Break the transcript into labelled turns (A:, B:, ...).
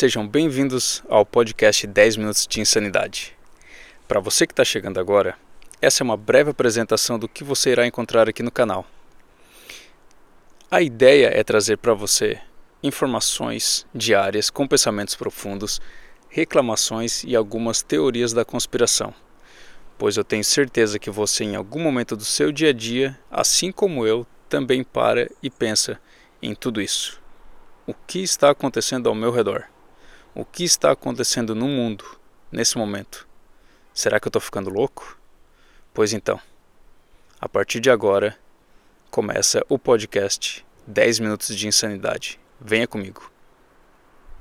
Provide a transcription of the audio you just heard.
A: Sejam bem-vindos ao podcast 10 Minutos de Insanidade. Para você que está chegando agora, essa é uma breve apresentação do que você irá encontrar aqui no canal. A ideia é trazer para você informações diárias com pensamentos profundos, reclamações e algumas teorias da conspiração, pois eu tenho certeza que você, em algum momento do seu dia a dia, assim como eu, também para e pensa em tudo isso. O que está acontecendo ao meu redor? O que está acontecendo no mundo nesse momento? Será que eu estou ficando louco? Pois então, a partir de agora, começa o podcast 10 Minutos de Insanidade. Venha comigo.